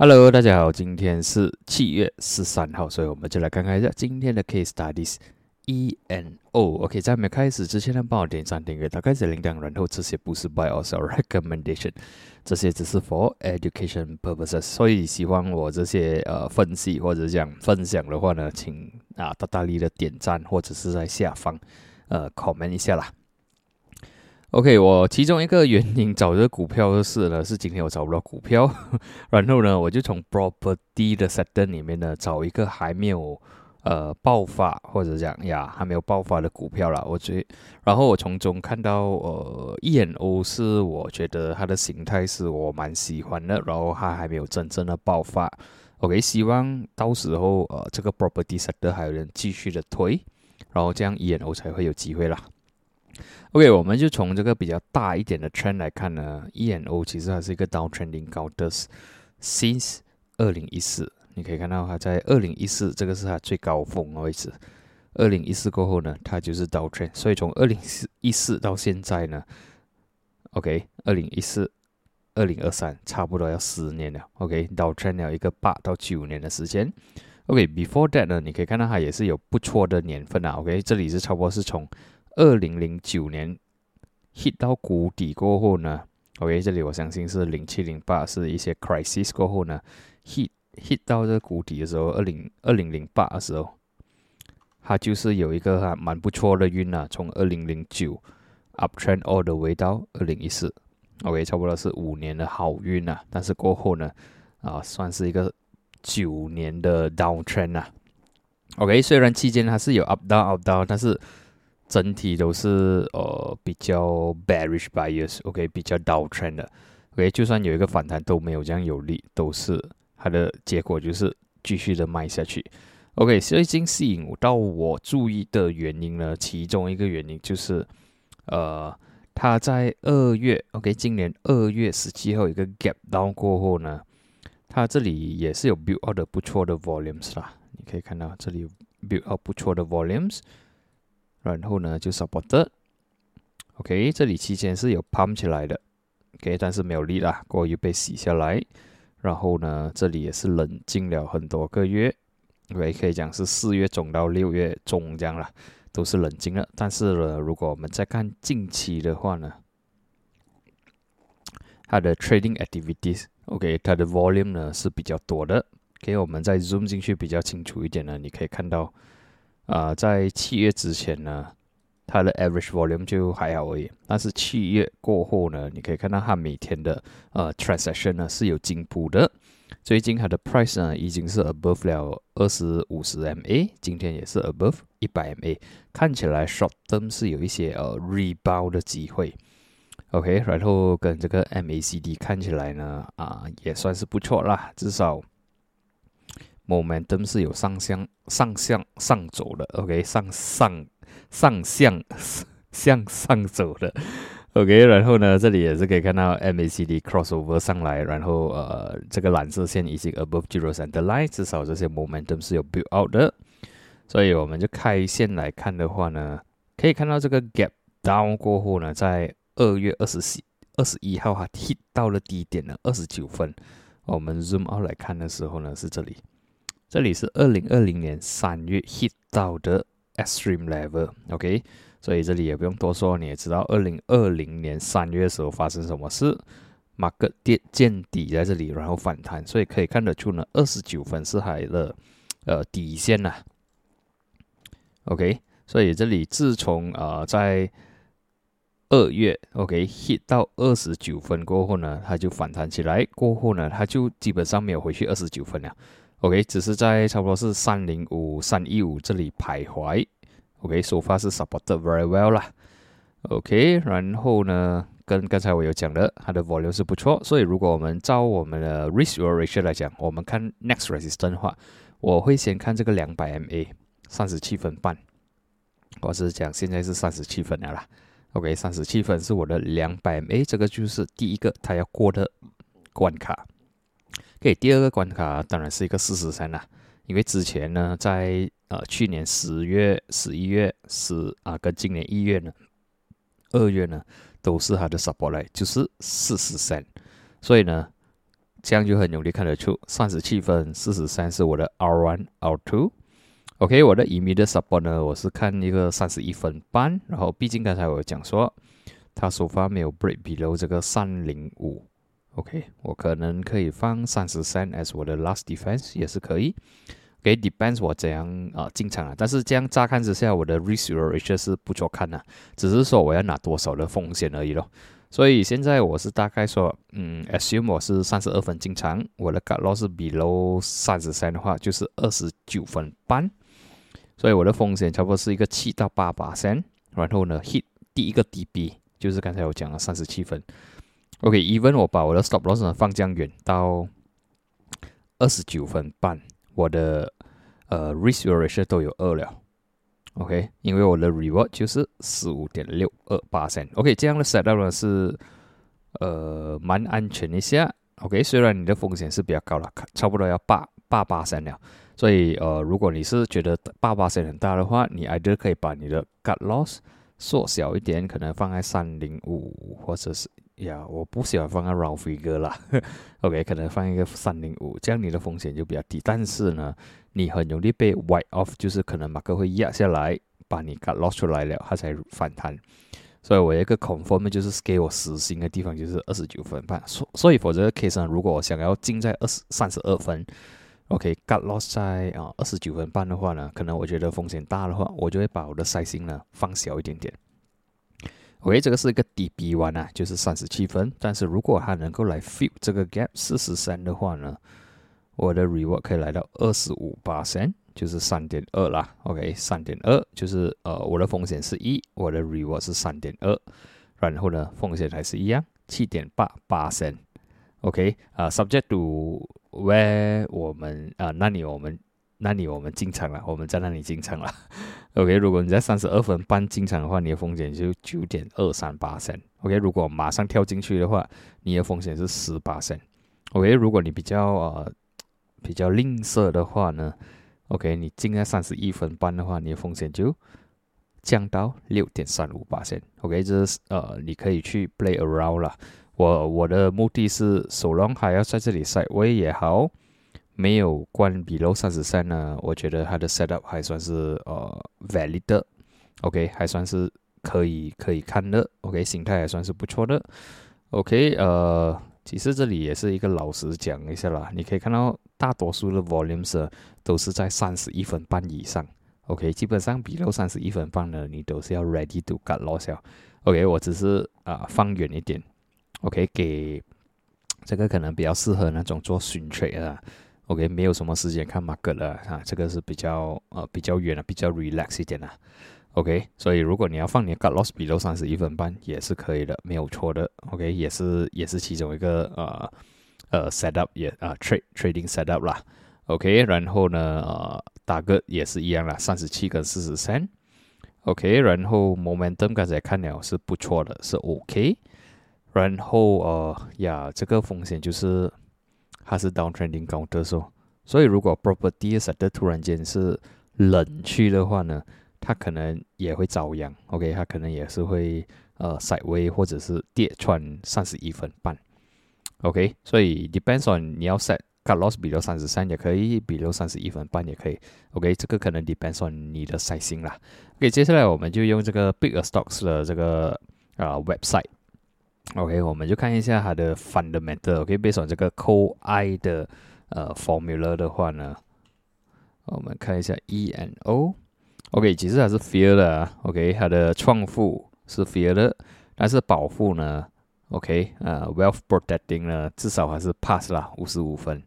Hello，大家好，今天是七月十三号，所以我们就来看看一下今天的 Case Studies E N O。OK，在没开始之前呢，帮我点赞、订阅、打开小铃铛，然后这些不是 By or Recommendation，这些只是 For Education Purposes。所以喜欢我这些呃分析或者讲分享的话呢，请啊大大力的点赞或者是在下方呃 comment 一下啦。OK，我其中一个原因找这个股票就是呢，是今天我找不到股票，然后呢，我就从 property 的 sector 里面呢找一个还没有呃爆发或者讲呀还没有爆发的股票了。我觉，然后我从中看到呃 ENO 是我觉得它的形态是我蛮喜欢的，然后它还没有真正的爆发。OK，希望到时候呃这个 property sector 还有人继续的推，然后这样 ENO 才会有机会啦。OK，我们就从这个比较大一点的 trend 来看呢，ENO 其实还是一个 downtrending 高的 since 二零一四，你可以看到它在二零一四这个是它最高峰的位置，二零一四过后呢，它就是 downtrend，所以从二零一四到现在呢，OK，二零一四、二零二三差不多要十年了，OK，到 t r e n 了一个八到九年的时间，OK，before that 呢，你可以看到它也是有不错的年份啊，OK，这里是差不多是从二零零九年 hit 到谷底过后呢，OK，这里我相信是零七零八是一些 crisis 过后呢，hit hit 到这个谷底的时候，二零二零零八的时候，它就是有一个蛮不错的运啊，从二零零九 uptrend all the way 到二零一四，OK，差不多是五年的好运啊，但是过后呢，啊，算是一个九年的 downtrend 啊，OK，虽然期间它是有 up down up down，但是整体都是呃比较 bearish bias，OK，比较 downtrend 的，OK，就算有一个反弹都没有这样有力，都是它的结果就是继续的卖下去，OK，所以已经吸引到我注意的原因呢，其中一个原因就是呃它在二月，OK，今年二月十七号一个 gap down 过后呢，它这里也是有 build out 的不错的 volumes 啦，你可以看到这里 build out 不错的 volumes。然后呢，就 support，OK，这里期间是有 pump 起来的，OK，但是没有力啦，过于被洗下来。然后呢，这里也是冷静了很多个月，OK，可以讲是四月中到六月中这样啦，都是冷静了。但是呢，如果我们再看近期的话呢，它的 trading activities，OK，它的 volume 呢是比较多的。给我们再 zoom 进去比较清楚一点呢，你可以看到。啊，在七月之前呢，它的 average volume 就还好而已。但是七月过后呢，你可以看到它每天的呃 transaction 呢是有进步的。最近它的 price 呢已经是 above 了二十五十 MA，今天也是 above 一百 MA，看起来 short term 是有一些呃 rebound 的机会。OK，然后跟这个 MACD 看起来呢，啊也算是不错啦，至少。Momentum 是有上向上向上走的，OK，上上上向向上走的，OK，然后呢，这里也是可以看到 MACD crossover 上来，然后呃，这个蓝色线已经 above zero center line，至少这些 momentum 是有 build out 的，所以我们就开线来看的话呢，可以看到这个 gap down 过后呢，在二月二十四二十一号哈 hit 到了低点呢，二十九分，我们 zoom out 来看的时候呢，是这里。这里是二零二零年三月 hit 到的 extreme level，OK，所以这里也不用多说，你也知道二零二零年三月时候发生什么事，market 跌见底在这里，然后反弹，所以可以看得出呢，二十九分是海的呃底线呐，OK，所以这里自从呃在二月 OK hit 到二十九分过后呢，它就反弹起来，过后呢，它就基本上没有回去二十九分了。OK，只是在差不多是三零五、三一五这里徘徊。OK，so far 是 supported very well 啦。OK，然后呢，跟刚才我有讲的，它的 volume 是不错，所以如果我们照我们的 risk ratio 来讲，我们看 next resistance 的话，我会先看这个两百 MA，三十七分半。我是讲现在是三十七分了啦。OK，三十七分是我的两百 MA，这个就是第一个它要过的关卡。OK，第二个关卡当然是一个四十三啦，因为之前呢，在呃去年十月、十一月、十啊，跟今年一月呢、二月呢，都是它的 support 来，就是四十三，所以呢，这样就很容易看得出，三十七分四十三是我的 R one R two。OK，我的 immediate support 呢，我是看一个三十一分半，然后毕竟刚才我讲说，它首发没有 break below 这个三零五，OK，我可能可以放三十三 as 我的 last defense 也是可以，给 depends 我怎样啊进场啊，但是这样乍看之下，我的 risk ratio 是不错看的，只是说我要拿多少的风险而已咯。所以现在我是大概说，嗯，assume 我是三十二分进场，我的 cut loss below 三十三的话，就是二十九分半。所以我的风险差不多是一个七到八八三，然后呢，hit 第一个 DB 就是刚才我讲了三十七分。OK，even 我把我的 stop loss 放降远到二十九分半，我的呃 risk ratio 都有二了。OK，因为我的 reward 就是十五点六二八三。OK，这样的 set up 呢是呃蛮安全一下。OK，虽然你的风险是比较高了，差不多要八八八三了。所以，呃，如果你是觉得八八三很大的话，你 either 可以把你的 cut loss 缩小一点，可能放在三零五，或者是呀，我不喜欢放个 round figure 啦。OK，可能放一个三零五，这样你的风险就比较低。但是呢，你很容易被 white off，就是可能马克会压下来，把你 cut loss 出来了，它才反弹。所以我一个 confirm 就是给我实心的地方就是二十九分半。所所以，否则 case 上，如果我想要进在二十三十二分。OK，got lost 在啊二十九分半的话呢，可能我觉得风险大的话，我就会把我的 size 呢放小一点点。喂这个是一个 DB one 啊，就是三十七分。但是如果它能够来 fill 这个 gap 四十三的话呢，我的 reward 可以来到二十五八三，就是三点二啦。OK，三点二就是呃我的风险是一，我的 reward 是三点二，然后呢风险还是一样，七点八八三。OK，啊，subject to where 我们啊，那里我们那里我们进场了，我们在那里进场了。OK，如果你在三十二分半进场的话，你的风险就九点二三八升。OK，如果马上跳进去的话，你的风险是十八升。OK，如果你比较呃比较吝啬的话呢，OK，你进在三十一分半的话，你的风险就降到六点三五八升。OK，这是呃你可以去 play around 了。我我的目的是，手龙还要在这里 side way 也好，没有关 below 三十三呢，我觉得它的 setup 还算是呃 valid OK，还算是可以可以看的，OK，形态还算是不错的，OK，呃，其实这里也是一个老实讲一下啦，你可以看到大多数的 volumes 都是在三十一分半以上，OK，基本上比楼三十一分半呢，你都是要 ready to cut loss，OK，我只是啊放远一点。OK，给这个可能比较适合那种做 swing trade 啊。OK，没有什么时间看 market 了啊，这个是比较呃比较远的，比较 relax 一点的。OK，所以如果你要放你的 cut loss 比如三十一分半也是可以的，没有错的。OK，也是也是其中一个呃呃 setup 也啊 trade trading setup 啦。OK，然后呢呃打个也是一样啦，三十七跟四十三。OK，然后 momentum 刚才看了是不错的，是 OK。然后呃呀，这个风险就是它是 downtrending 高的时候，所以如果 property 的突然间是冷去的话呢，它可能也会遭殃。OK，它可能也是会呃 sideway 或者是跌穿三十一分半。OK，所以 depends on 你要 set cut loss 比如三十三也可以，比如三十一分半也可以。OK，这个可能 depends on 你的耐心啦。OK，接下来我们就用这个 big stocks 的这个啊 website。OK，我们就看一下它的 fundamental。OK，背上这个 COI 的呃 formula 的话呢，我们看一下 E N O。OK，其实还是 Fear 的。OK，它的创富是 Fear 的，但是保护呢，OK，呃，Wealth Protecting 呢，至少还是 Pass 啦，五十五分。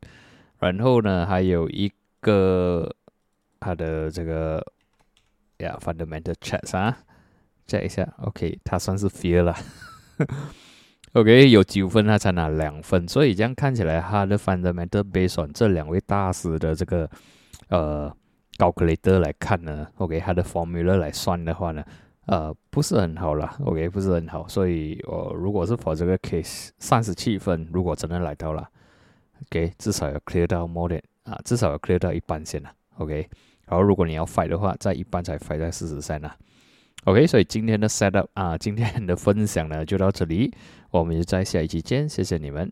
然后呢，还有一个它的这个呀 fundamental checks 啊，check 一下。OK，它算是 Fear 了。OK，有九分他才拿两分，所以这样看起来，他的 fundamental based 这两位大师的这个呃 calculator 来看呢，OK，他的 formula 来算的话呢，呃，不是很好啦 o k 不是很好，所以我如果是 for 这个 case 三十七分，如果真的来到了，OK，至少要 clear 到 more than 啊，至少要 clear 到一半先啦 o k 然后如果你要 fight 的话，在一半才 fight 在四十三啦。OK，所以今天的 setup 啊，今天的分享呢就到这里，我们就在下一期见，谢谢你们。